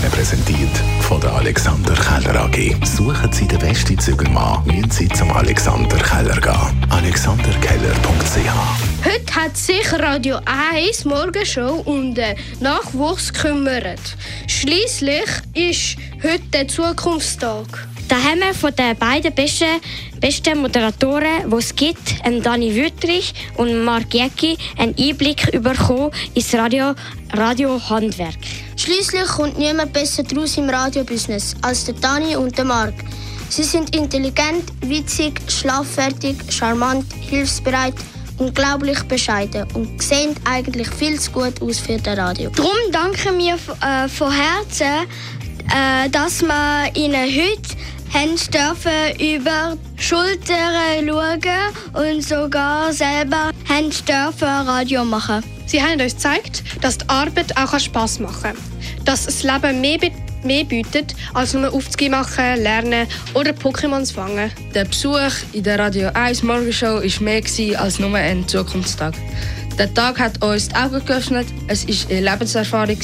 Ihnen präsentiert von der Alexander Keller AG. Suchen Sie den besten Zügelmann, müssen Sie zum Alexander Keller gehen. alexanderkeller.ch Heute hat sich Radio 1 Morgenshow um den Nachwuchs gekümmert. Schließlich ist heute der Zukunftstag. Da haben wir von den beiden besten, besten Moderatoren, die es gibt, Dani Wüttrich und Mark Jäcki, einen Einblick bekommen ins Radio, Radiohandwerk. Schließlich kommt niemand besser draus im Radiobusiness als der Dani und der Mark. Sie sind intelligent, witzig, schlaffertig, charmant, hilfsbereit, unglaublich bescheiden und sehen eigentlich viel zu gut aus für das Radio. Darum danken wir äh, von Herzen, äh, dass wir Ihnen heute dürfen über Schultern schauen und sogar selber dürfen Radio machen. Sie haben uns gezeigt, dass die Arbeit auch Spass machen kann. Dass das Leben mehr, mehr bietet, als nur aufzugehen machen, lernen oder Pokémons fangen. Der Besuch in der Radio 1 Morgenshow war mehr als nur ein Zukunftstag. Der Tag hat uns die Augen geöffnet, es war eine Lebenserfahrung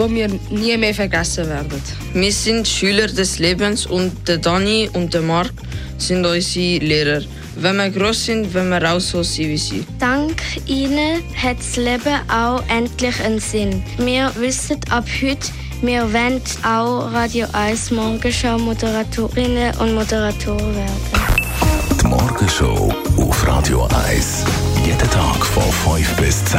wo wir nie mehr vergessen werden. Wir sind Schüler des Lebens und der Dani und der Mark sind unsere Lehrer. Wenn wir groß sind, wenn wir auch so sein wie sie. Dank ihnen hat das Leben auch endlich einen Sinn. Wir wissen ab heute, wir wollen auch Radio 1 Morgenschau Moderatorinnen und Moderatoren werden. Die Morgenshow auf Radio 1. Jeden Tag von 5 bis 10.